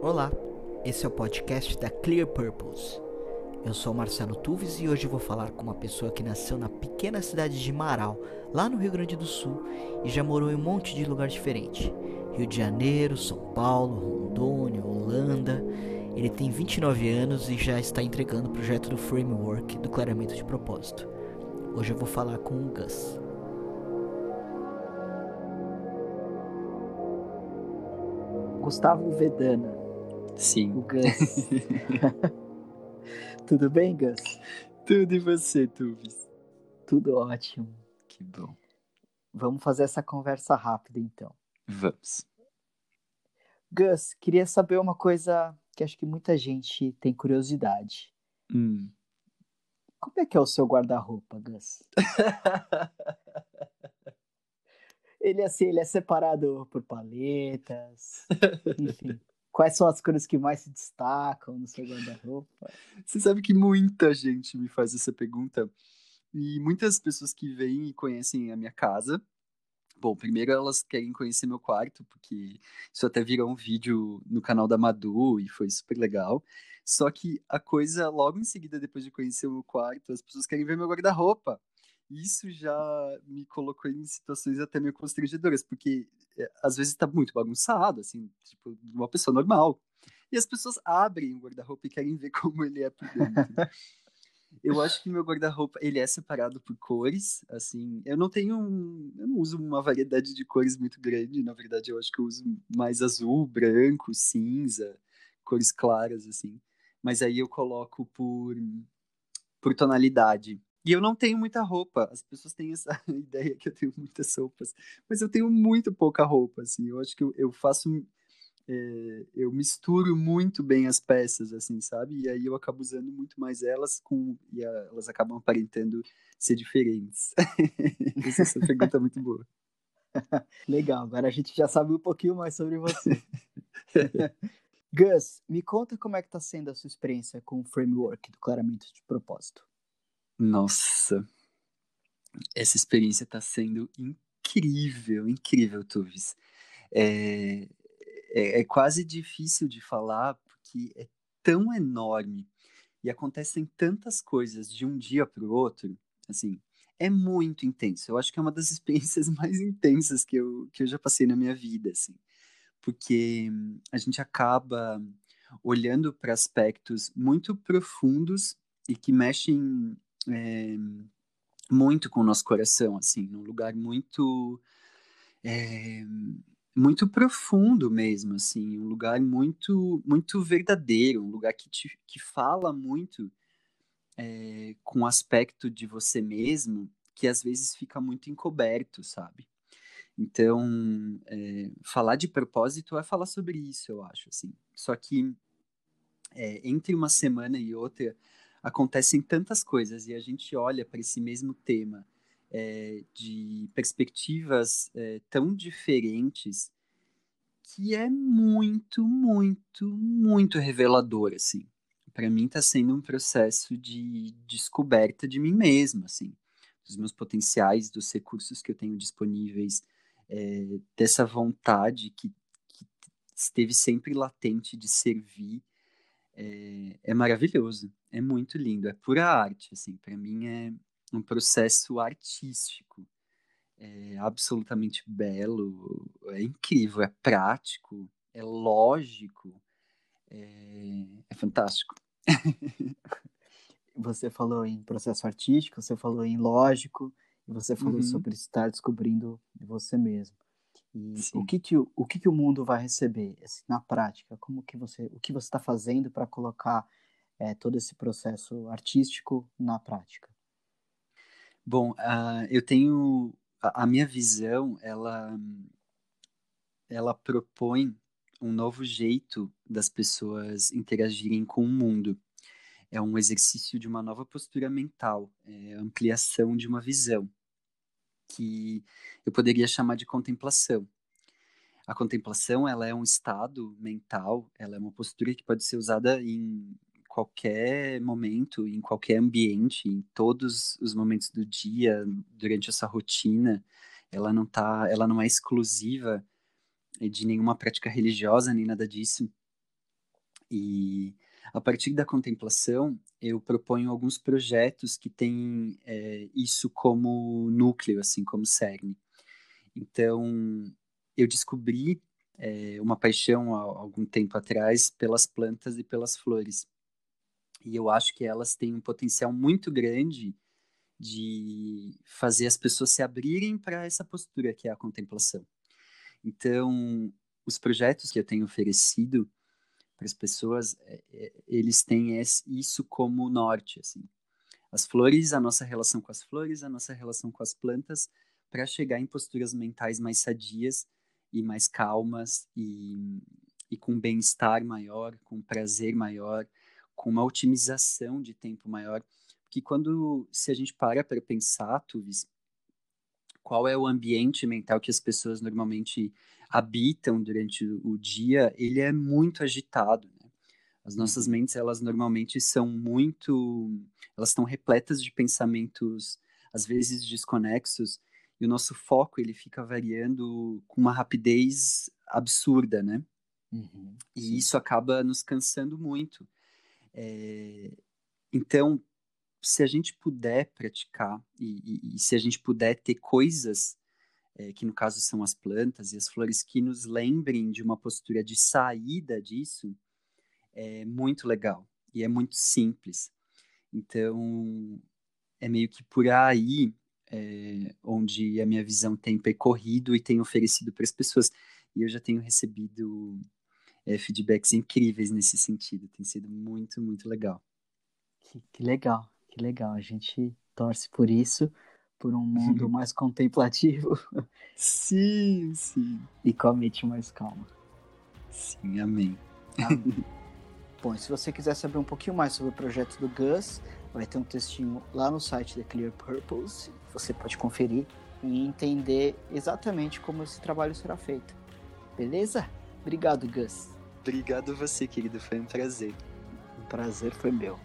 Olá, esse é o podcast da Clear Purpose. Eu sou Marcelo Tuves e hoje vou falar com uma pessoa que nasceu na pequena cidade de Marau, lá no Rio Grande do Sul, e já morou em um monte de lugar diferente. Rio de Janeiro, São Paulo, Rondônia, Holanda. Ele tem 29 anos e já está entregando o projeto do Framework do Clareamento de Propósito. Hoje eu vou falar com o Gus. Gustavo Vedana. Sim. O Gus. Tudo bem, Gus? Tudo e você, Tuvis? Tudo ótimo. Que bom. Vamos fazer essa conversa rápida, então. Vamos. Gus, queria saber uma coisa que acho que muita gente tem curiosidade. Hum. Como é que é o seu guarda-roupa, Gus? ele, assim, ele é separado por paletas, enfim. Quais são as cores que mais se destacam no seu guarda-roupa? Você sabe que muita gente me faz essa pergunta. E muitas pessoas que vêm e conhecem a minha casa. Bom, primeiro elas querem conhecer meu quarto, porque isso até virou um vídeo no canal da Madu e foi super legal. Só que a coisa, logo em seguida, depois de conhecer o meu quarto, as pessoas querem ver meu guarda-roupa. Isso já me colocou em situações até meio constrangedoras, porque é, às vezes tá muito bagunçado, assim, tipo, uma pessoa normal. E as pessoas abrem o guarda-roupa e querem ver como ele é por dentro. eu acho que meu guarda-roupa, ele é separado por cores, assim, eu não tenho, eu não uso uma variedade de cores muito grande, na verdade eu acho que eu uso mais azul, branco, cinza, cores claras, assim. Mas aí eu coloco por, por tonalidade. E eu não tenho muita roupa. As pessoas têm essa ideia que eu tenho muitas roupas. Mas eu tenho muito pouca roupa, assim. Eu acho que eu, eu faço... É, eu misturo muito bem as peças, assim, sabe? E aí eu acabo usando muito mais elas com... E a, elas acabam aparentando ser diferentes. Essa pergunta é muito boa. Legal, agora a gente já sabe um pouquinho mais sobre você. Gus, me conta como é que tá sendo a sua experiência com o framework do clareamento de propósito. Nossa, essa experiência está sendo incrível, incrível, Tuvis. É, é, é, quase difícil de falar porque é tão enorme e acontecem tantas coisas de um dia para o outro, assim, é muito intenso. Eu acho que é uma das experiências mais intensas que eu, que eu já passei na minha vida, assim, porque a gente acaba olhando para aspectos muito profundos e que mexem é, muito com o nosso coração, assim, num lugar muito é, muito profundo mesmo, assim, um lugar muito muito verdadeiro, um lugar que te, que fala muito é, com o aspecto de você mesmo que às vezes fica muito encoberto, sabe? Então, é, falar de propósito é falar sobre isso, eu acho, assim. Só que é, entre uma semana e outra, acontecem tantas coisas e a gente olha para esse mesmo tema é, de perspectivas é, tão diferentes que é muito, muito, muito revelador, assim. Para mim está sendo um processo de descoberta de mim mesma, assim, dos meus potenciais, dos recursos que eu tenho disponíveis, é, dessa vontade que, que esteve sempre latente de servir é, é maravilhoso, é muito lindo, é pura arte, assim, para mim é um processo artístico, é absolutamente belo, é incrível, é prático, é lógico, é, é fantástico. você falou em processo artístico, você falou em lógico, e você falou uhum. sobre estar descobrindo você mesmo. E o que que o, o que que o mundo vai receber assim, na prática? Como que você, o que você está fazendo para colocar é, todo esse processo artístico na prática? Bom, uh, eu tenho a, a, minha visão, ela ela propõe um novo jeito das pessoas interagirem com o mundo. É um exercício de uma nova postura mental, é ampliação de uma visão que eu poderia chamar de contemplação. A contemplação, ela é um estado mental, ela é uma postura que pode ser usada em qualquer momento, em qualquer ambiente, em todos os momentos do dia, durante essa rotina. Ela não tá, ela não é exclusiva de nenhuma prática religiosa nem nada disso. E a partir da contemplação, eu proponho alguns projetos que têm é, isso como núcleo, assim, como cerne. Então, eu descobri é, uma paixão há algum tempo atrás pelas plantas e pelas flores. E eu acho que elas têm um potencial muito grande de fazer as pessoas se abrirem para essa postura que é a contemplação. Então, os projetos que eu tenho oferecido para as pessoas, é, é, eles têm isso como norte, assim. As flores, a nossa relação com as flores, a nossa relação com as plantas, para chegar em posturas mentais mais sadias e mais calmas e, e com bem-estar maior, com prazer maior, com uma otimização de tempo maior. Porque quando, se a gente para para pensar, Tuvis, qual é o ambiente mental que as pessoas normalmente habitam durante o dia, ele é muito agitado. Né? As nossas uhum. mentes, elas normalmente são muito, elas estão repletas de pensamentos, às vezes desconexos, e o nosso foco ele fica variando com uma rapidez absurda, né? Uhum, e isso acaba nos cansando muito. É... Então, se a gente puder praticar e, e, e se a gente puder ter coisas é, que no caso são as plantas e as flores, que nos lembrem de uma postura de saída disso, é muito legal e é muito simples. Então, é meio que por aí é, onde a minha visão tem percorrido e tem oferecido para as pessoas. E eu já tenho recebido é, feedbacks incríveis nesse sentido. Tem sido muito, muito legal. Que, que legal, que legal. A gente torce por isso por um mundo mais contemplativo. Sim, sim. E com a mente mais calma. Sim, amém. amém. Bom, se você quiser saber um pouquinho mais sobre o projeto do Gus, vai ter um textinho lá no site da Clear Purpose. Você pode conferir e entender exatamente como esse trabalho será feito. Beleza? Obrigado, Gus. Obrigado você, querido. Foi um prazer. O prazer foi meu.